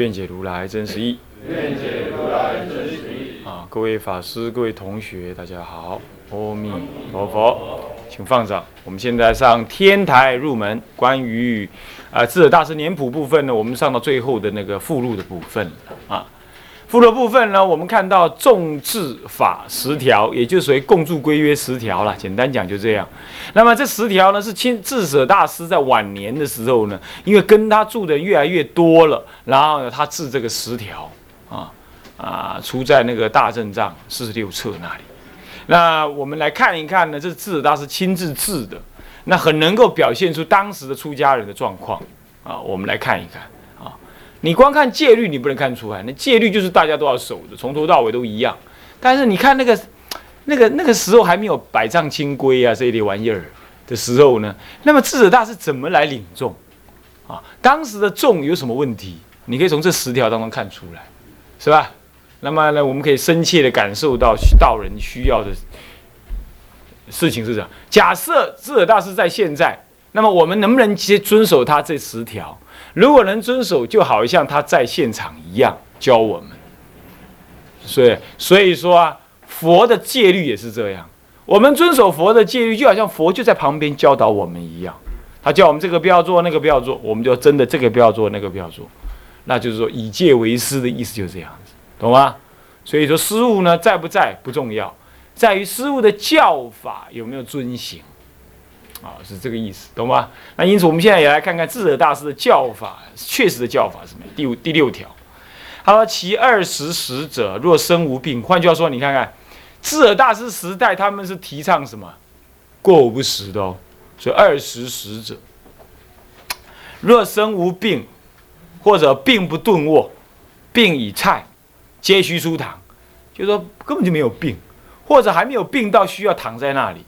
愿解如来真实义。愿解如来真实义。啊，各位法师、各位同学，大家好，阿弥陀佛，请放掌。我们现在上天台入门，关于啊智者大师年谱部分呢，我们上到最后的那个附录的部分啊。附录部分呢，我们看到众智法十条，也就属于共住规约十条了。简单讲就这样。那么这十条呢，是亲智者大师在晚年的时候呢，因为跟他住的越来越多了，然后呢，他治这个十条啊啊，出在那个大正藏四十六册那里。那我们来看一看呢，这是智者大师亲自治的，那很能够表现出当时的出家人的状况啊。我们来看一看。你光看戒律，你不能看出来。那戒律就是大家都要守的，从头到尾都一样。但是你看那个、那个、那个时候还没有百丈清规啊这一类玩意儿的时候呢，那么智者大师怎么来领众啊？当时的众有什么问题？你可以从这十条当中看出来，是吧？那么呢，我们可以深切的感受到道人需要的事情是这样。假设智者大师在现在，那么我们能不能接遵守他这十条？如果能遵守，就好像他在现场一样教我们。所以，所以说啊，佛的戒律也是这样。我们遵守佛的戒律，就好像佛就在旁边教导我们一样。他叫我们这个不要做，那个不要做，我们就真的这个不要做，那个不要做。那就是说以戒为师的意思就是这样子，懂吗？所以说师傅呢在不在不重要，在于师傅的教法有没有遵行。啊，是这个意思，懂吗？那因此，我们现在也来看看智者大师的教法，确实的教法是什么？第五、第六条，他说：“其二十使者若生无病。”换句话说，你看看智者大师时代，他们是提倡什么？过午不食的哦。所以二十使者若生无病，或者病不顿卧，病以菜，皆须出堂，就说根本就没有病，或者还没有病到需要躺在那里。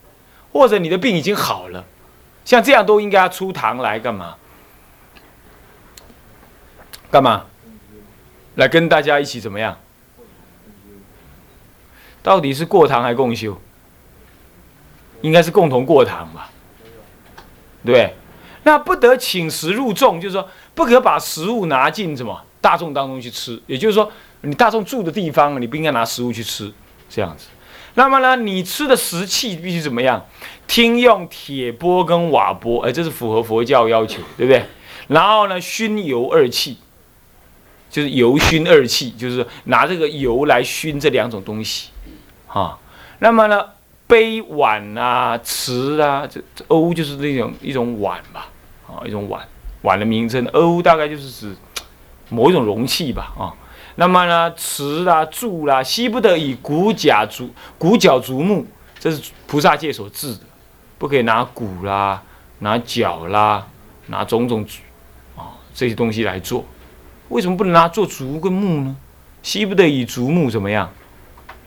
或者你的病已经好了，像这样都应该要出堂来干嘛？干嘛？来跟大家一起怎么样？到底是过堂还共修？应该是共同过堂吧？对，那不得请食入众，就是说不可把食物拿进什么大众当中去吃，也就是说你大众住的地方，你不应该拿食物去吃，这样子。那么呢，你吃的食器必须怎么样？听用铁钵跟瓦钵，哎，这是符合佛教要求，对不对？然后呢，熏油二器，就是油熏二器，就是拿这个油来熏这两种东西，啊。那么呢，杯碗啊、瓷啊，这瓯就是那种一种碗吧，啊，一种碗，碗的名称，瓯大概就是指某一种容器吧，啊。那么呢，瓷啦、柱啦，悉不得以骨甲竹、骨角竹木，这是菩萨戒所制的，不可以拿骨啦、拿角啦、拿种种啊这些东西来做。为什么不能拿做竹跟木呢？悉不得以竹木怎么样？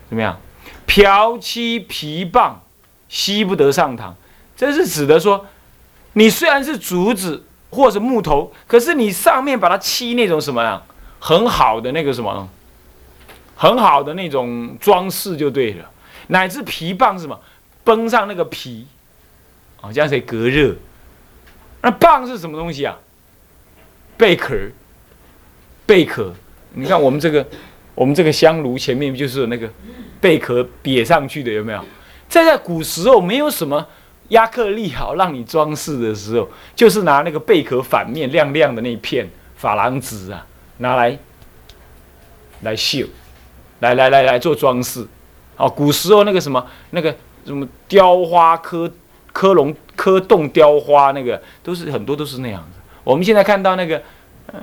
怎么样？瓢漆皮棒，悉不得上堂。这是指的说，你虽然是竹子或者木头，可是你上面把它漆那种什么呀？很好的那个什么，很好的那种装饰就对了，乃至皮棒是什么，绷上那个皮，啊，这样可以隔热。那棒是什么东西啊？贝壳，贝壳。你看我们这个，我们这个香炉前面就是那个贝壳别上去的，有没有？在在古时候没有什么亚克力好让你装饰的时候，就是拿那个贝壳反面亮亮的那一片珐琅纸啊。拿来来绣，来来来来做装饰，哦，古时候那个什么那个什么雕花刻刻龙刻洞雕花那个都是很多都是那样子。我们现在看到那个呃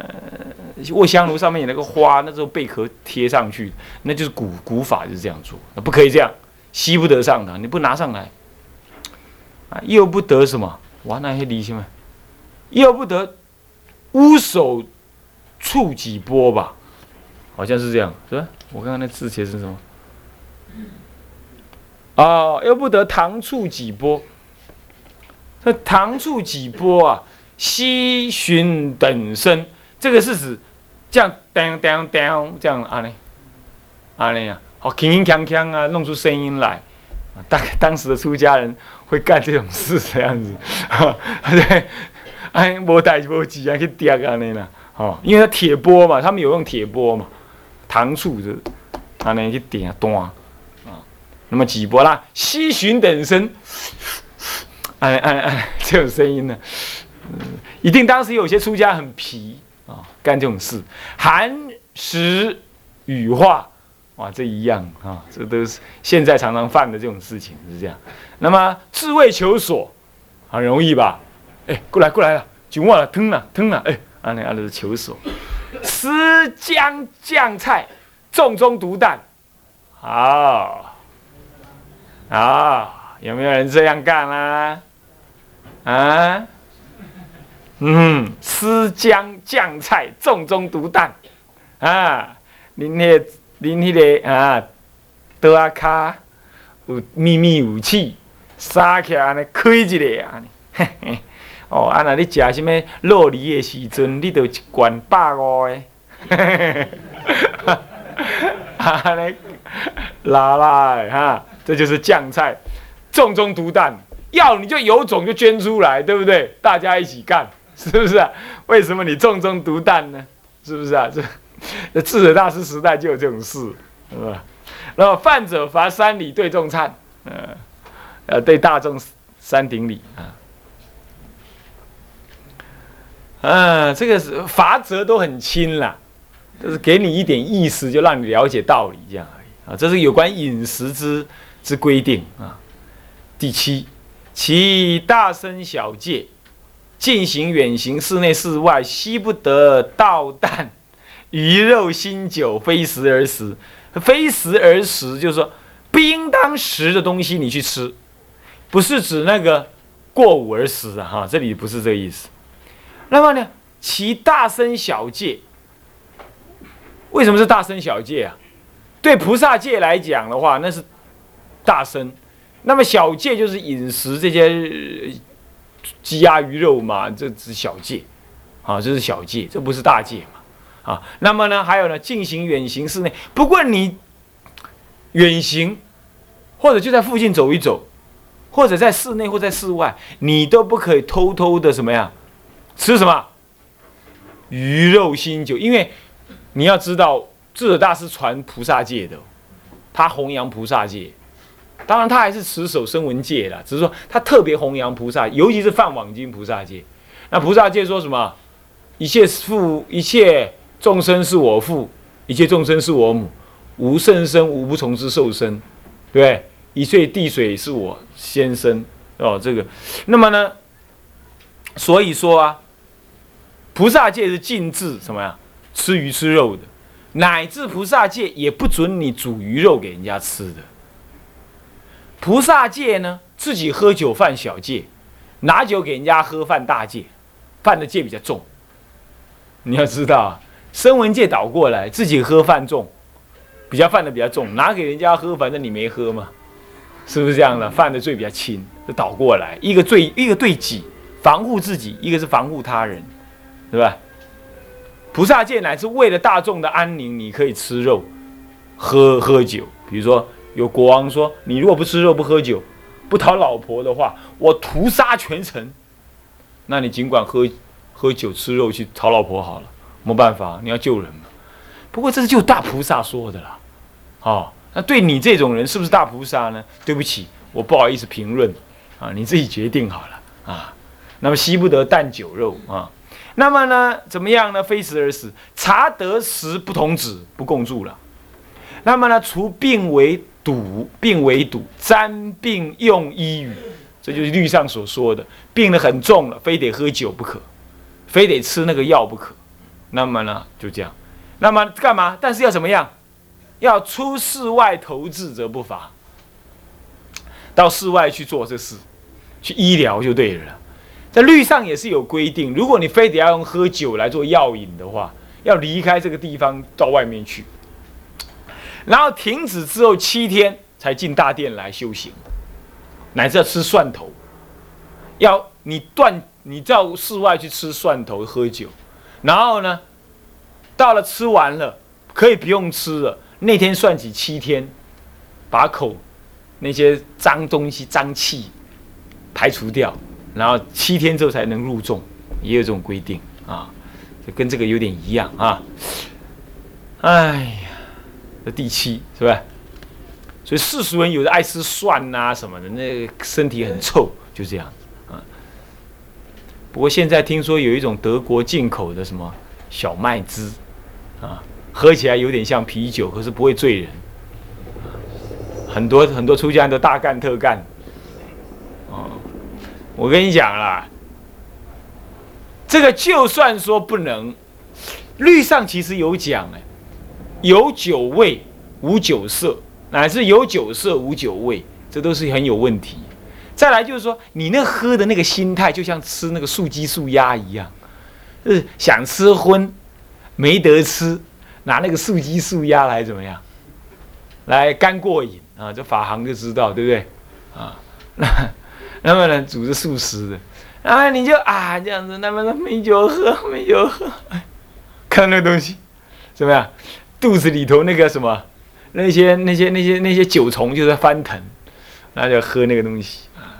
卧香炉上面有那个花，那时候贝壳贴上去，那就是古古法就是这样做，那不可以这样，吸不得上的，你不拿上来啊，又不得什么，哇，那些离心嘛，又不得乌手。触几波吧，好像是这样，是吧？我刚刚那字写是什么？哦，又不得糖醋几波。那糖醋几波啊，西巡等身，这个是指这样当当当这样啊呢，啊呢呀，好铿铿锵锵啊，弄出声音来。大概当时的出家人会干这种事这样子，对，哎，无代无志啊去点啊那啦，哦，因为它铁钵嘛，他们有用铁钵嘛，糖醋就啊那去点端啊，那么几波啦，西巡等身，哎哎哎，这种声音呢，嗯，一定当时有些出家很皮啊，干这种事，寒食羽化。哇，这一样啊，这都是现在常常犯的这种事情，是这样。那么自卫求索，很容易吧？哎，过来过来了，就忘了吞了吞了，哎，啊那啊那是求索。丝姜酱菜，重中毒弹。好，好，有没有人这样干啊？啊？嗯，丝姜酱菜，重中毒弹。啊，您那。恁迄个啊，刀啊卡有秘密武器，杀起来安尼开一个安尼，嘿嘿。哦，啊那你食什么肉梨的时阵，你就一罐百五的，嘿嘿嘿。安尼拉拉的哈，这就是酱菜，重中独弹，要你就有种就捐出来，对不对？大家一起干，是不是啊？为什么你重中独弹呢？是不是啊？这。智者大师时代就有这种事，是吧？那么犯者罚三礼对众忏，呃，呃，对大众三顶礼啊。嗯，这个是罚则都很轻啦，就是给你一点意思，就让你了解道理这样而已啊。这是有关饮食之之规定啊。第七，其大声小戒，进行远行，室内室外悉不得盗弹。鱼肉新酒非时而食，非时而食就是说不应当食的东西你去吃，不是指那个过午而食啊哈，这里不是这个意思。那么呢，其大声小戒，为什么是大声小戒啊？对菩萨戒来讲的话，那是大声，那么小戒就是饮食这些鸡鸭鱼肉嘛，这是小戒，啊，这是小戒，这不是大戒嘛。啊，那么呢，还有呢，进行远行室内，不过你远行或者就在附近走一走，或者在室内或在室外，你都不可以偷偷的什么呀？吃什么？鱼肉新酒，因为你要知道，智者大师传菩萨戒的，他弘扬菩萨戒，当然他还是持守声闻戒的，只是说他特别弘扬菩萨，尤其是梵网经菩萨戒。那菩萨戒说什么？一切父，一切。众生是我父，一切众生是我母，无甚生，无不从之受生，对对？一切地水是我先生哦，这个，那么呢？所以说啊，菩萨戒是禁止什么呀？吃鱼吃肉的，乃至菩萨戒也不准你煮鱼肉给人家吃的。菩萨戒呢，自己喝酒犯小戒，拿酒给人家喝犯大戒，犯的戒比较重。你要知道。声闻界倒过来，自己喝犯重，比较犯的比较重，拿给人家喝，反正你没喝嘛，是不是这样的？犯的罪比较轻，就倒过来，一个罪，一个对己防护自己，一个是防护他人，对吧？菩萨戒乃是为了大众的安宁，你可以吃肉，喝喝酒。比如说有国王说，你如果不吃肉不喝酒，不讨老婆的话，我屠杀全城。那你尽管喝喝酒吃肉去讨老婆好了。没办法，你要救人嘛。不过这是就大菩萨说的啦，哦，那对你这种人是不是大菩萨呢？对不起，我不好意思评论啊，你自己决定好了啊。那么惜不得啖酒肉啊。那么呢，怎么样呢？非时而食，查得食不同止，不共住了。那么呢，除病为堵，病为堵，沾病用医语，这就是律上所说的，病得很重了，非得喝酒不可，非得吃那个药不可。那么呢，就这样。那么干嘛？但是要怎么样？要出室外投资则不罚。到室外去做这事，去医疗就对了。在律上也是有规定，如果你非得要用喝酒来做药引的话，要离开这个地方到外面去。然后停止之后七天才进大殿来修行，乃至要吃蒜头，要你断你到室外去吃蒜头喝酒，然后呢，到了吃完了可以不用吃了，那天算起七天，把口那些脏东西脏气排除掉。然后七天之后才能入众，也有这种规定啊，就跟这个有点一样啊。哎呀，这第七是吧？所以世俗人有的爱吃蒜呐什么的，那身体很臭，就这样啊。不过现在听说有一种德国进口的什么小麦汁啊，喝起来有点像啤酒，可是不会醉人。很多很多出家人都大干特干。我跟你讲啦，这个就算说不能，律上其实有讲哎，有酒味无酒色，乃至有酒色无酒味，这都是很有问题。再来就是说，你那喝的那个心态，就像吃那个素鸡素鸭一样，是想吃荤，没得吃，拿那个素鸡素鸭来怎么样，来干过瘾啊？这法行就知道，对不对？啊，那。那么呢，煮着素食的，然后你就啊这样子，那么没酒喝，没酒喝，看那个东西，怎么样？肚子里头那个什么，那些那些那些那些酒虫就在翻腾，那就喝那个东西啊，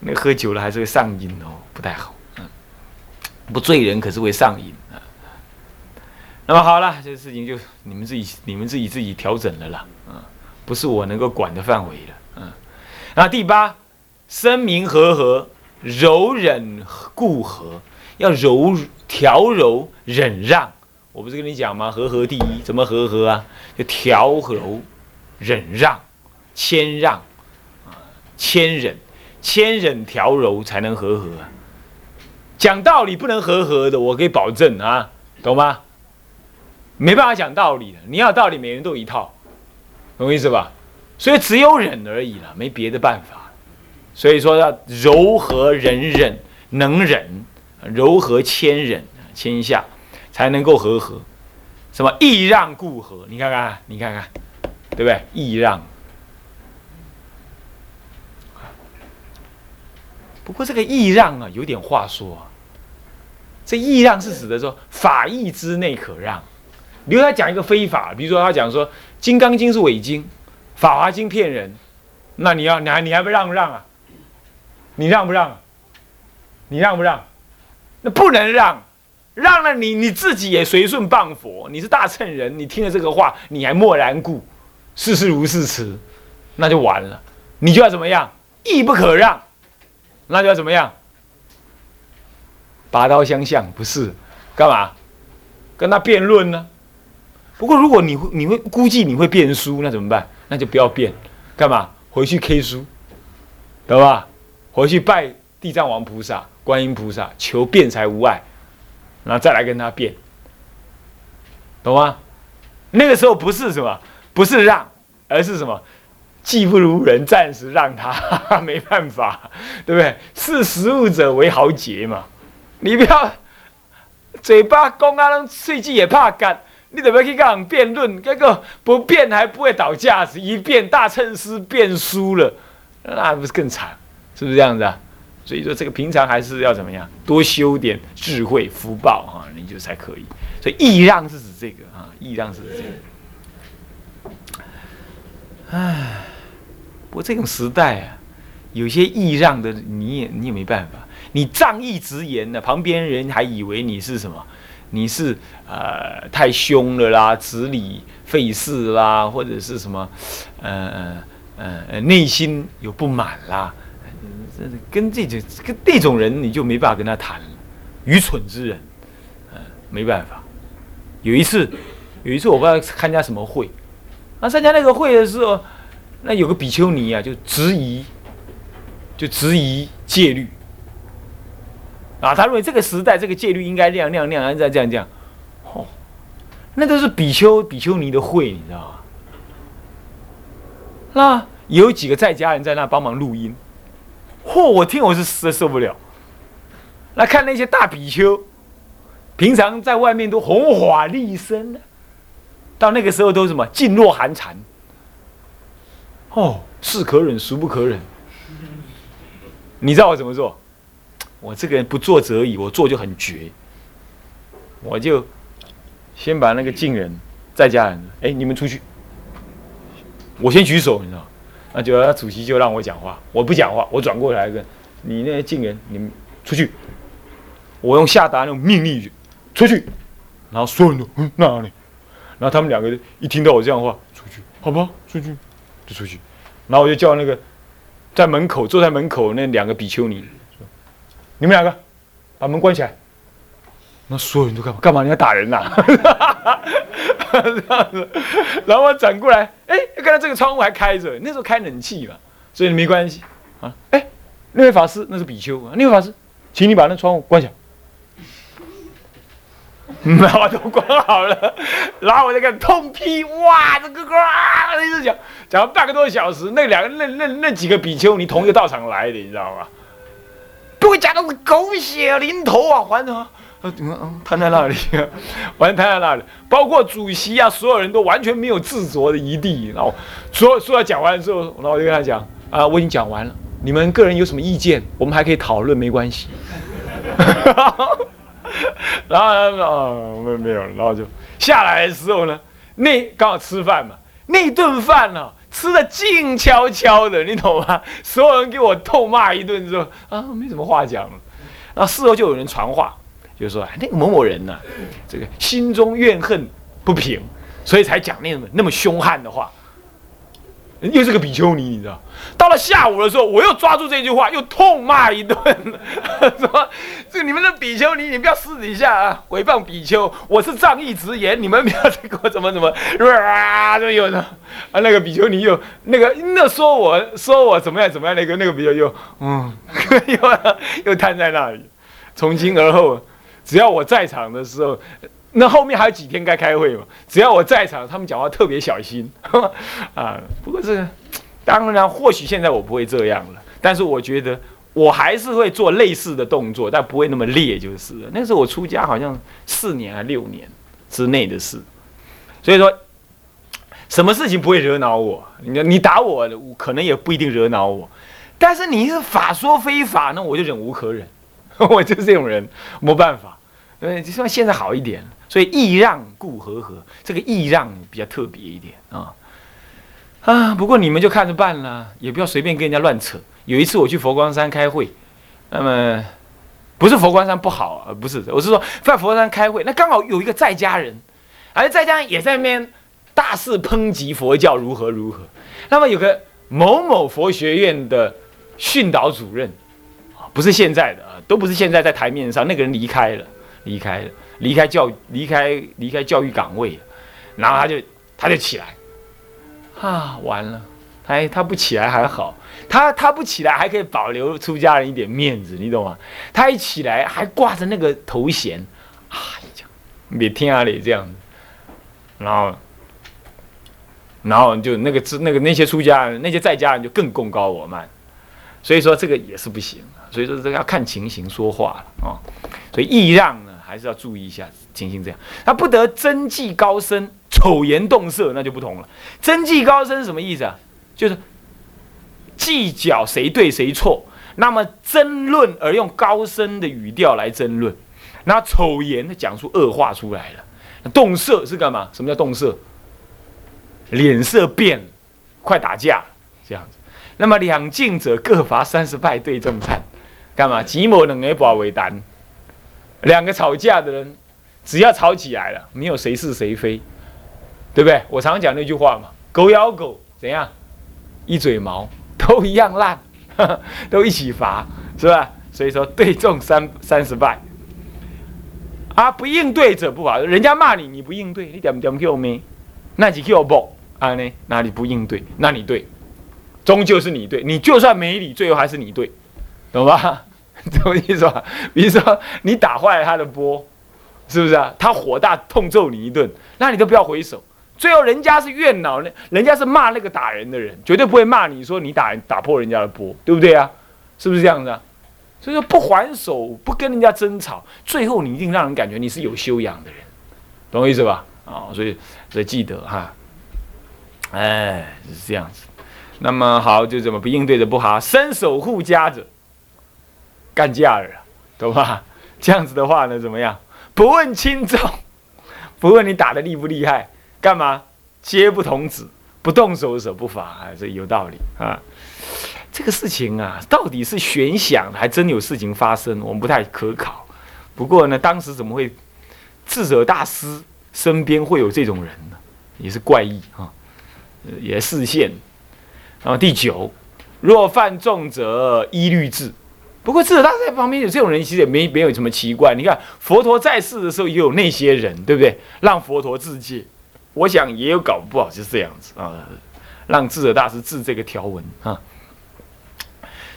那喝酒了还是会上瘾哦，不太好，嗯，不醉人可是会上瘾啊。那么好了，这个事情就你们自己你们自己自己调整了啦，嗯，不是我能够管的范围了，嗯，那第八。声明和和，柔忍固和，要柔调柔忍让。我不是跟你讲吗？和和第一，怎么和和啊？就调柔忍让，谦让啊，谦忍，谦忍调柔才能和和。讲道理不能和和的，我可以保证啊，懂吗？没办法讲道理的，你要道理，每人都一套，懂我意思吧？所以只有忍而已了，没别的办法。所以说要柔和忍忍，能忍，柔和谦忍，谦下，才能够和和。什么易让故和？你看看，你看看，对不对？易让。不过这个易让啊，有点话说啊。这易让是指的说法义之内可让。比如他讲一个非法，比如说他讲说《金刚经》是伪经，《法华经》骗人，那你要你还你还不让不让啊？你让不让？你让不让？那不能让，让了你你自己也随顺谤佛。你是大乘人，你听了这个话，你还默然故，事事如是持，那就完了。你就要怎么样？义不可让，那就要怎么样？拔刀相向，不是？干嘛？跟他辩论呢？不过如果你会，你会估计你会辩输，那怎么办？那就不要辩，干嘛？回去 K 书，懂吧？回去拜地藏王菩萨、观音菩萨，求辩才无碍，然后再来跟他辩，懂吗？那个时候不是什么，不是让，而是什么？技不如人，暂时让他，没办法，对不对？视食物者为豪杰嘛。你不要嘴巴公啊，让碎气也怕干，你怎么去跟人辩论？这个不辩还不会倒架子，一辩大乘师辩输了，那不是更惨？是不是这样子啊？所以说这个平常还是要怎么样，多修点智慧福报哈，你就才可以。所以易让是指这个啊，易让是指这个。唉，不过这种时代啊，有些易让的你也你也没办法，你仗义直言呢，旁边人还以为你是什么？你是呃太凶了啦，执理费事啦，或者是什么？呃呃呃内心有不满啦。跟这种跟这种人，你就没办法跟他谈了。愚蠢之人，嗯，没办法。有一次，有一次我不知道参加什么会，那参加那个会的时候，那有个比丘尼啊，就质疑，就质疑戒律。啊，他认为这个时代这个戒律应该亮亮亮，然后再这样这样。哦，那都是比丘比丘尼的会，你知道吗？那有几个在家人在那帮忙录音。嚯！我听我是实在受不了。来看那些大比丘，平常在外面都红火厉声的，到那个时候都什么噤若寒蝉。哦，是可忍，孰不可忍？你知道我怎么做？我这个人不做则已，我做就很绝。我就先把那个近人在家人，哎，你们出去。我先举手，你知道？那就主席就让我讲话，我不讲话，我转过来跟你那些进人，你们出去。我用下达那种命令语，出去。然后所有人都嗯那里？然后他们两个一听到我这样的话，出去，好吧，出去。就出去，然后我就叫那个在门口坐在门口那两个比丘尼，你们两个把门关起来。那所有人都干嘛？干嘛？你要打人呐？这样子，然后我转过来，哎，看到这个窗户还开着，那时候开冷气嘛，所以没关系啊。哎，那位法师那是比丘啊，那位法师，请你把那窗户关起来。然后都关好了，然后我就开始痛批，哇，这个啊，一直讲讲了半个多小时。那两个那那那几个比丘你同一个道场来的，你知道吗？不会讲的是狗血淋头啊，还什么？嗯嗯，瘫在那里，完全瘫在那里。包括主席啊，所有人都完全没有自酌的余地。然后说说要讲完之后，然后我就跟他讲啊，我已经讲完了，你们个人有什么意见，我们还可以讨论，没关系。然后啊，没没有，然后就下来的时候呢，那刚好吃饭嘛，那顿饭呢吃的静悄悄的，你懂吗？所有人给我痛骂一顿之后啊，没什么话讲了。然后事后就有人传话，就说那个某某人呢，这个心中怨恨不平，所以才讲那么那么凶悍的话。又是个比丘尼，你知道？到了下午的时候，我又抓住这句话，又痛骂一顿，说：“这你们的比丘尼，你不要私底下啊诽谤比丘，我是仗义直言，你们不要再给我怎么怎么啊！”就有的啊，那个比丘尼又那个那说我说我怎么样怎么样，那个那个比丘又嗯 又又瘫在那里。从今而后，只要我在场的时候。那后面还有几天该开会嘛？只要我在场，他们讲话特别小心 啊。不过这，当然或许现在我不会这样了，但是我觉得我还是会做类似的动作，但不会那么烈就是了。那时候我出家好像四年还六年之内的事，所以说，什么事情不会惹恼我？你你打我，可能也不一定惹恼我，但是你是法说非法，那我就忍无可忍，我就是这种人，没办法。对，就算现在好一点。所以易让故和和，这个易让比较特别一点啊啊！不过你们就看着办了，也不要随便跟人家乱扯。有一次我去佛光山开会，那么不是佛光山不好啊，不是，我是说在佛光山开会，那刚好有一个在家人，而在家人也在那边大肆抨击佛教如何如何。那么有个某某佛学院的训导主任，不是现在的啊，都不是现在在台面上，那个人离开了，离开了。离开教离开离开教育岗位，然后他就他就起来，啊，完了，他他不起来还好，他他不起来还可以保留出家人一点面子，你懂吗？他一起来还挂着那个头衔，啊，讲别听啊里这样子，然后然后就那个那个那些出家人那些在家人就更功高我慢，所以说这个也是不行，所以说这个要看情形说话了啊，所以易让呢。还是要注意一下情形，这样他不得争技高深，丑言动色，那就不同了。争技高深是什么意思啊？就是计较谁对谁错，那么争论而用高深的语调来争论，那丑言讲出恶话出来了。动色是干嘛？什么叫动色？脸色变，快打架这样子。那么两晋者各罚三十败对正判，干嘛？即某两个保为单。两个吵架的人，只要吵起来了，没有谁是谁非，对不对？我常讲那句话嘛，狗咬狗怎样？一嘴毛 都一样烂，都一起罚，是吧？所以说对中三三十败，啊，不应对者不罚。人家骂你，你不应对，你点点 Q 没？那就 Q 不啊？呢？哪里不应对？那你对，终究是你对，你就算没理，最后还是你对，懂吧？什么意思吧？比如说你打坏了他的波，是不是啊？他火大痛揍你一顿，那你都不要回手。最后人家是怨恼，那人家是骂那个打人的人，绝对不会骂你说你打打破人家的波，对不对啊？是不是这样子啊？所以说不还手，不跟人家争吵，最后你一定让人感觉你是有修养的人，懂我意思吧？啊，所以所以记得哈，哎，是这样子。那么好，就怎么不应对的不好，伸手护家者，干架了，懂吧？这样子的话呢，怎么样？不问轻重，不问你打的厉不厉害，干嘛？皆不童子，不动手手不罚，这有道理啊。这个事情啊，到底是悬想，还真有事情发生，我们不太可考。不过呢，当时怎么会智者大师身边会有这种人呢？也是怪异啊，也视线。然后第九，若犯重者依律治。不过智者大师在旁边有这种人，其实也没没有什么奇怪。你看佛陀在世的时候也有那些人，对不对？让佛陀自戒，我想也有搞不好就是这样子啊，让智者大师治这个条文啊。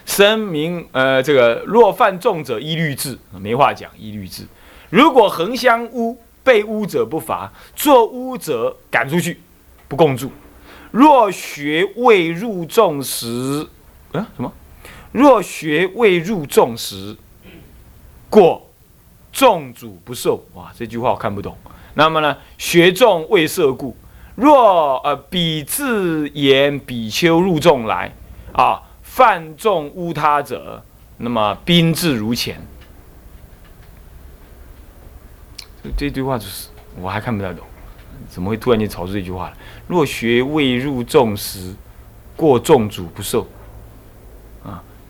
声明，呃，这个若犯重者依律治，没话讲，依律治。如果横相污，被污者不罚，做污者赶出去，不共住。若学未入众时，啊什么？若学未入众时，过众主不受。哇，这句话我看不懂。那么呢，学众未设故。若呃彼自言比丘入众来，啊。犯众污他者，那么宾至如前。这句话就是我还看不太懂，怎么会突然间吵出这句话来？若学未入众时，过众主不受。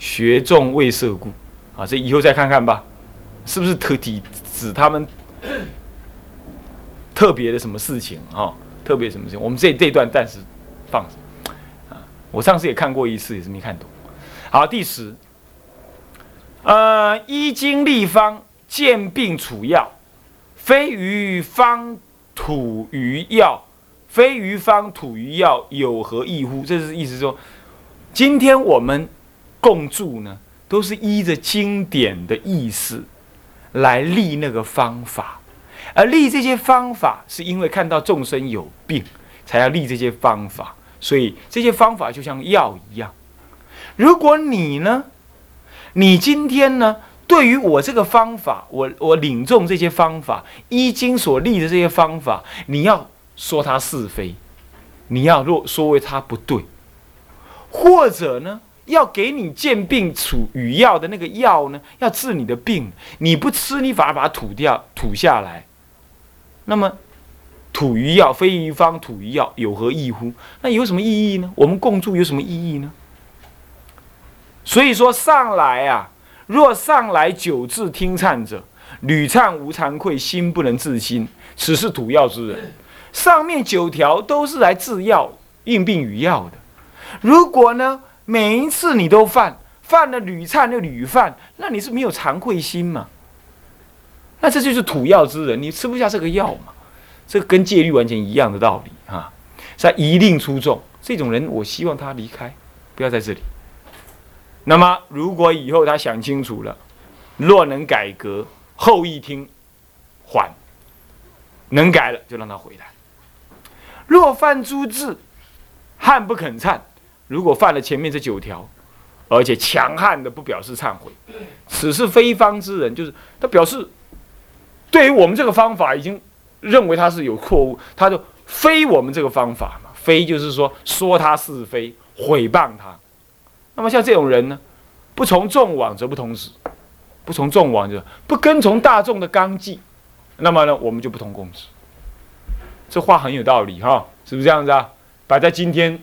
学众未涉故。啊，这以后再看看吧，是不是特体指他们 特别的什么事情啊？特别什么事情？我们这这段暂时放着。啊，我上次也看过一次，也是没看懂。好，第十，呃，医经立方，见病处药，非于方土于药，非于方土于药，有何异乎？这是意思说，今天我们共住呢，都是依着经典的意思来立那个方法，而立这些方法，是因为看到众生有病，才要立这些方法，所以这些方法就像药一样。如果你呢，你今天呢，对于我这个方法，我我领众这些方法，依经所立的这些方法，你要说它是非，你要若说为它不对，或者呢，要给你见病处与药的那个药呢，要治你的病，你不吃，你反而把它吐掉，吐下来，那么吐于药，非于方，吐于药，有何异乎？那有什么意义呢？我们共住有什么意义呢？所以说上来啊，若上来久治听唱者，屡唱无惭愧，心不能自心，此是土药之人。上面九条都是来治药、应病与药的。如果呢，每一次你都犯，犯了屡忏又屡犯，那你是没有惭愧心嘛？那这就是土药之人，你吃不下这个药嘛？这跟戒律完全一样的道理啊！在一令出众，这种人，我希望他离开，不要在这里。那么，如果以后他想清楚了，若能改革，后一听，缓，能改了就让他回来。若犯诸智，汉不肯忏。如果犯了前面这九条，而且强悍的不表示忏悔，此是非方之人，就是他表示，对于我们这个方法已经认为他是有错误，他就非我们这个方法嘛，非就是说说他是非，毁谤他。那么像这种人呢，不从众往则不同时，不从众往就不跟从大众的纲纪，那么呢，我们就不同共识。这话很有道理哈，是不是这样子啊？摆在今天，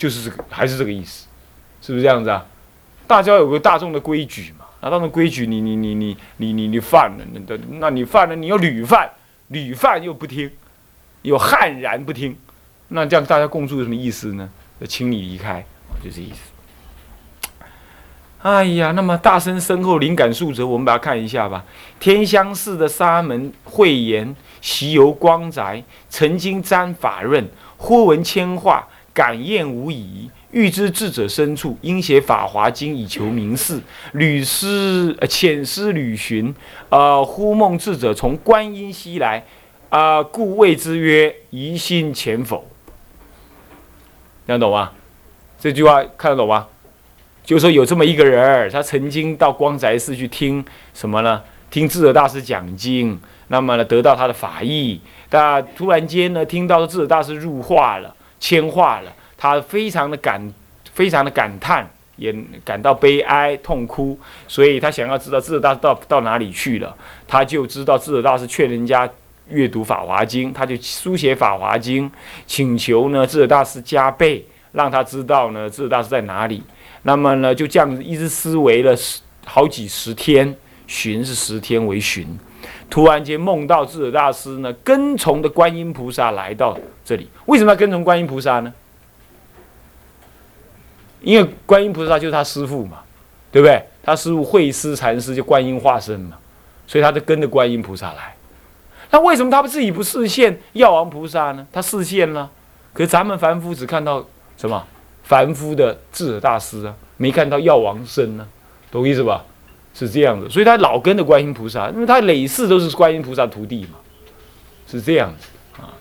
就是这个，还是这个意思，是不是这样子啊？大家有个大众的规矩嘛，那大众规矩，你你你你你你你犯了，那那你犯了，你又屡犯，屡犯又不听，又悍然不听，那这样大家共住有什么意思呢？请你离开，就这意思。哎呀，那么大声身后灵感数则，我们把它看一下吧。天香寺的沙门慧言，习游光宅，曾经沾法润，忽闻千话，感厌无已。欲知智者深处，应写《法华经》以求明示。屡思浅思旅寻，呃，忽梦智者从观音西来，啊，故谓之曰：疑心前否？听得懂吗？这句话看得懂吗？就说有这么一个人，他曾经到光宅寺去听什么呢？听智者大师讲经，那么呢得到他的法义。但突然间呢，听到智者大师入化了、迁化了，他非常的感，非常的感叹，也感到悲哀、痛哭，所以他想要知道智者大师到到哪里去了。他就知道智者大师劝人家阅读《法华经》，他就书写《法华经》，请求呢智者大师加倍让他知道呢智者大师在哪里。那么呢就这样一直思维了十好几十天，寻是十天为寻。突然间梦到智者大师呢，跟从的观音菩萨来到这里。为什么要跟从观音菩萨呢？因为观音菩萨就是他师父嘛，对不对？他师父慧思禅师就观音化身嘛，所以他就跟着观音菩萨来。那为什么他不自己不示现药王菩萨呢？他示现了，可是咱们凡夫只看到什么？凡夫的智者大师啊，没看到药王身呢，懂意思吧？是这样的，所以他老跟着观音菩萨，因为他累世都是观音菩萨徒弟嘛，是这样子啊。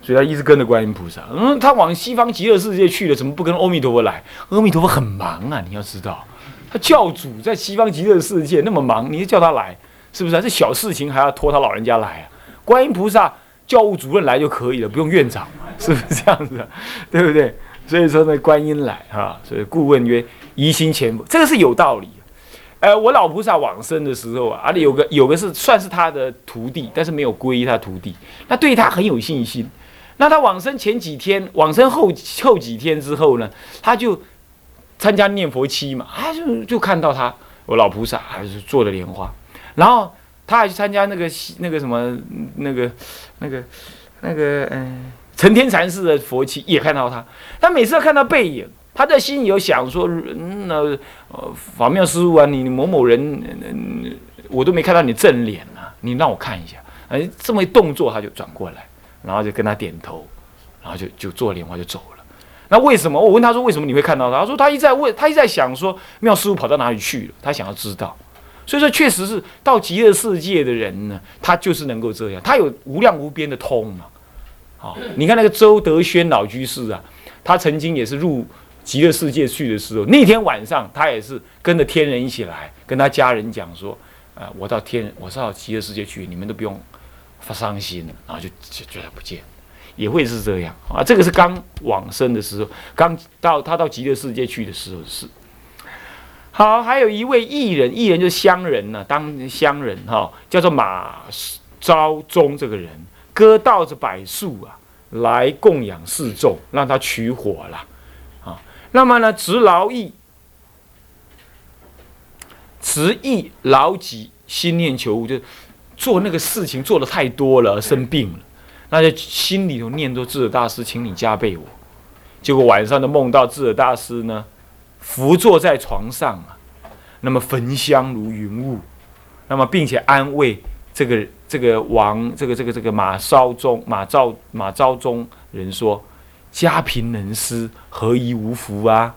所以他一直跟着观音菩萨。嗯，他往西方极乐世界去了，怎么不跟阿弥陀佛来？阿弥陀佛很忙啊，你要知道，他教主在西方极乐世界那么忙，你就叫他来，是不是？这小事情还要托他老人家来啊？观音菩萨教务主任来就可以了，不用院长，是不是这样子？对不对？所以说呢，观音来哈，所以顾问曰。疑心前这个是有道理。呃，我老菩萨往生的时候啊，而且有个有个是算是他的徒弟，但是没有皈依他徒弟，那对他很有信心。那他往生前几天，往生后后几天之后呢，他就参加念佛期嘛，啊，就就看到他，我老菩萨还是做的莲花，然后他还去参加那个那个什么那个那个那个嗯成天禅师的佛期，也看到他，他每次都看到背影。他在心里有想说，嗯那呃法妙师傅啊，你某某人，我都没看到你正脸啊，你让我看一下。哎，这么一动作，他就转过来，然后就跟他点头，然后就就做莲花就走了。那为什么？我问他说，为什么你会看到他？他说他一在问，他一在想说，妙师傅跑到哪里去了？他想要知道。所以说，确实是到极乐世界的人呢，他就是能够这样，他有无量无边的通嘛。好，你看那个周德轩老居士啊，他曾经也是入。极乐世界去的时候，那天晚上他也是跟着天人一起来，跟他家人讲说：“啊，我到天，我到极乐世界去，你们都不用发伤心了。”然后就就觉得不见，也会是这样啊。这个是刚往生的时候，刚到他到极乐世界去的时候是。好，还有一位艺人，艺人就是乡人呢，当乡人哈，叫做马昭宗这个人，割稻子柏树啊，来供养示众，让他取火了。那么呢，执劳役，执役劳己，心念求物，就做那个事情做的太多了，生病了，那就心里头念着智者大师，请你加倍我。结果晚上的梦到智者大师呢，伏坐在床上啊，那么焚香如云雾，那么并且安慰这个这个王，这个这个这个马昭宗马昭马昭宗人说。家贫能思，何以无福啊？